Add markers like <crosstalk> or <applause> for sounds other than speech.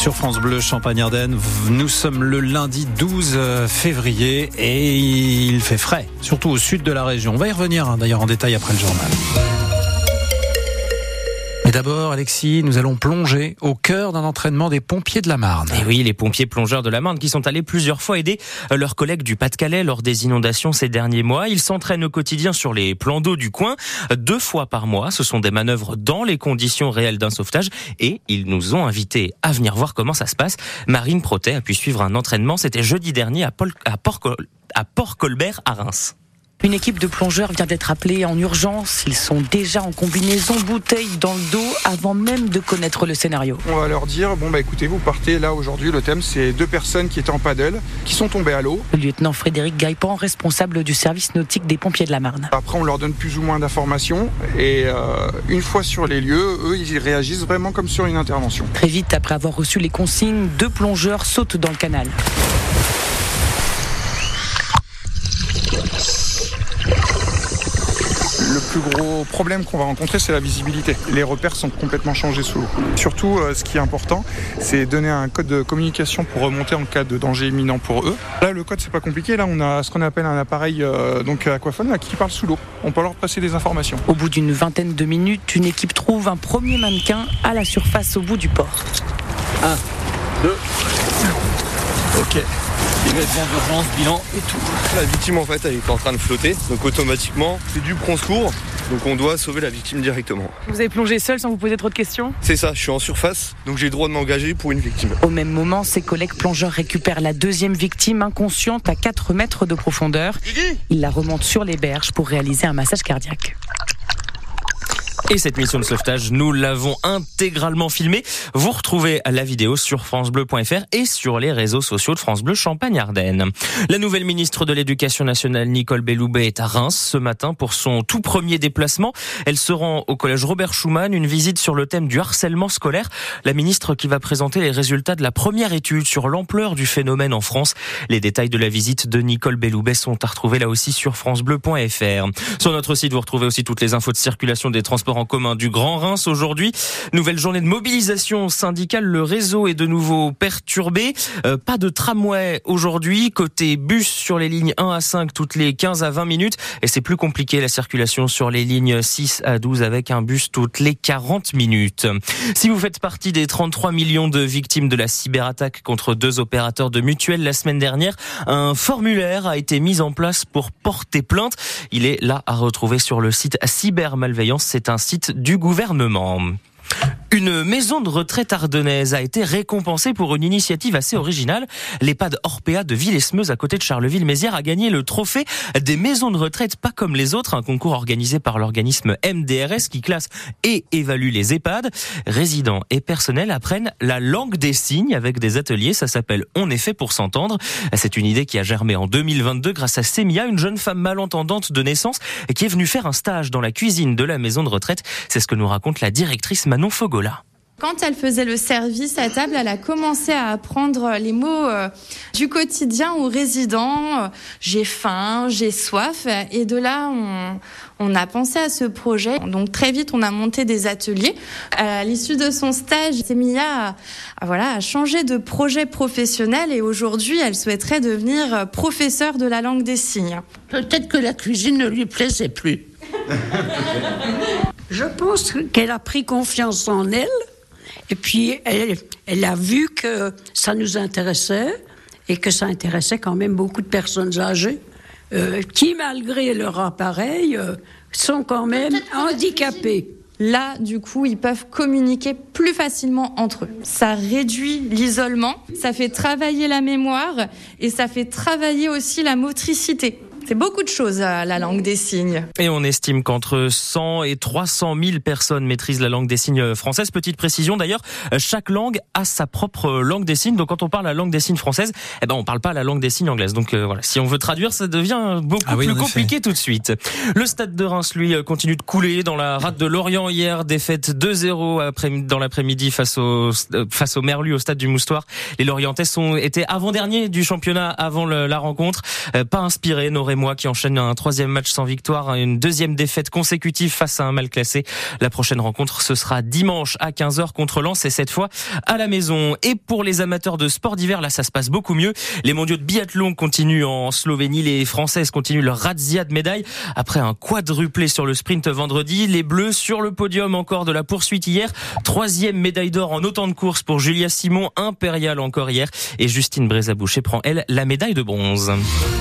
sur France Bleu Champagne-Ardenne. Nous sommes le lundi 12 euh, février et il fait frais, surtout au sud de la région. On va y revenir hein, d'ailleurs en détail après le journal. Mais d'abord, Alexis, nous allons plonger au cœur d'un entraînement des pompiers de la Marne. Et oui, les pompiers plongeurs de la Marne qui sont allés plusieurs fois aider leurs collègues du Pas-de-Calais lors des inondations ces derniers mois. Ils s'entraînent au quotidien sur les plans d'eau du coin, deux fois par mois. Ce sont des manœuvres dans les conditions réelles d'un sauvetage et ils nous ont invités à venir voir comment ça se passe. Marine Protet a pu suivre un entraînement. C'était jeudi dernier à, Port-Colbert à Reims. Une équipe de plongeurs vient d'être appelée en urgence. Ils sont déjà en combinaison bouteille dans le dos avant même de connaître le scénario. On va leur dire bon bah écoutez, vous partez là aujourd'hui. Le thème c'est deux personnes qui étaient en paddle, qui sont tombées à l'eau. Le lieutenant Frédéric Gaipan, responsable du service nautique des pompiers de la Marne. Après on leur donne plus ou moins d'informations et euh, une fois sur les lieux, eux ils réagissent vraiment comme sur une intervention. Très vite après avoir reçu les consignes, deux plongeurs sautent dans le canal. Plus gros problème qu'on va rencontrer, c'est la visibilité. Les repères sont complètement changés sous l'eau. Surtout, euh, ce qui est important, c'est donner un code de communication pour remonter en cas de danger imminent pour eux. Là, le code, c'est pas compliqué. Là, on a ce qu'on appelle un appareil euh, donc aquaphone qui parle sous l'eau. On peut leur passer des informations. Au bout d'une vingtaine de minutes, une équipe trouve un premier mannequin à la surface au bout du port. Un, deux, ok d'urgence, bilan et tout. La victime en fait elle est en train de flotter, donc automatiquement c'est du prend secours. Donc on doit sauver la victime directement. Vous avez plongé seul sans vous poser trop de questions? C'est ça, je suis en surface, donc j'ai le droit de m'engager pour une victime. Au même moment, ses collègues plongeurs récupèrent la deuxième victime inconsciente à 4 mètres de profondeur. Ils la remontent sur les berges pour réaliser un massage cardiaque. Et cette mission de sauvetage, nous l'avons intégralement filmée. Vous retrouvez la vidéo sur francebleu.fr et sur les réseaux sociaux de France Bleu Champagne-Ardenne. La nouvelle ministre de l'Éducation nationale, Nicole Belloubet, est à Reims ce matin pour son tout premier déplacement. Elle se rend au collège Robert Schumann, une visite sur le thème du harcèlement scolaire. La ministre qui va présenter les résultats de la première étude sur l'ampleur du phénomène en France. Les détails de la visite de Nicole Belloubet sont à retrouver là aussi sur francebleu.fr. Sur notre site, vous retrouvez aussi toutes les infos de circulation des transports en commun du Grand Reims aujourd'hui. Nouvelle journée de mobilisation syndicale. Le réseau est de nouveau perturbé. Euh, pas de tramway aujourd'hui. Côté bus sur les lignes 1 à 5 toutes les 15 à 20 minutes. Et c'est plus compliqué la circulation sur les lignes 6 à 12 avec un bus toutes les 40 minutes. Si vous faites partie des 33 millions de victimes de la cyberattaque contre deux opérateurs de mutuelles la semaine dernière, un formulaire a été mis en place pour porter plainte. Il est là à retrouver sur le site Cybermalveillance. C'est un du gouvernement. Une maison de retraite ardennaise a été récompensée pour une initiative assez originale. L'EHPAD Orpea de Villesmeuse, à côté de Charleville-Mézières, a gagné le trophée des maisons de retraite pas comme les autres, un concours organisé par l'organisme MDRS qui classe et évalue les EHPAD. Résidents et personnels apprennent la langue des signes avec des ateliers. Ça s'appelle On est fait pour s'entendre. C'est une idée qui a germé en 2022 grâce à Semia, une jeune femme malentendante de naissance qui est venue faire un stage dans la cuisine de la maison de retraite. C'est ce que nous raconte la directrice Manon Fogo. Quand elle faisait le service à table, elle a commencé à apprendre les mots euh, du quotidien aux résidents. J'ai faim, j'ai soif. Et de là, on, a pensé à ce projet. Donc très vite, on a monté des ateliers. À l'issue de son stage, Semilla a, voilà, a changé de projet professionnel et aujourd'hui, elle souhaiterait devenir professeure de la langue des signes. Peut-être que la cuisine ne lui plaisait plus. <laughs> Je pense qu'elle a pris confiance en elle et puis elle, a vu que ça nous intéressait et que ça intéressait quand même beaucoup de personnes âgées euh, qui, malgré leur appareil, euh, sont quand même handicapées. Là, du coup, ils peuvent communiquer plus facilement entre eux. Ça réduit l'isolement, ça fait travailler la mémoire et ça fait travailler aussi la motricité. C'est beaucoup de choses, euh, la langue des signes. Et on estime qu'entre 100 et 300 000 personnes maîtrisent la langue des signes française. Petite précision d'ailleurs, chaque langue a sa propre langue des signes. Donc quand on parle la langue des signes française, eh ben on parle pas la langue des signes anglaise. Donc euh, voilà, si on veut traduire, ça devient beaucoup ah plus compliqué tout de suite. Le stade de Reims, lui, euh, continue de couler dans la rate de Lorient hier, défaite 2-0 dans l'après-midi face au face au Merlu au stade du Moustoir. Les Lorientais sont étaient avant-derniers du championnat avant la rencontre, pas inspirés, n'auraient Rémois qui enchaîne un troisième match sans victoire, une deuxième défaite consécutive face à un mal classé. La prochaine rencontre, ce sera dimanche à 15h contre Lens et cette fois à la maison. Et pour les amateurs de sport d'hiver, là, ça se passe beaucoup mieux. Les mondiaux de biathlon continuent en Slovénie. Les Françaises continuent leur razzia de médailles. Après un quadruplé sur le sprint vendredi, les Bleus sur le podium encore de la poursuite hier. Troisième médaille d'or en autant de courses pour Julia Simon, impériale encore hier. Et Justine Brézaboucher prend, elle, la médaille de bronze.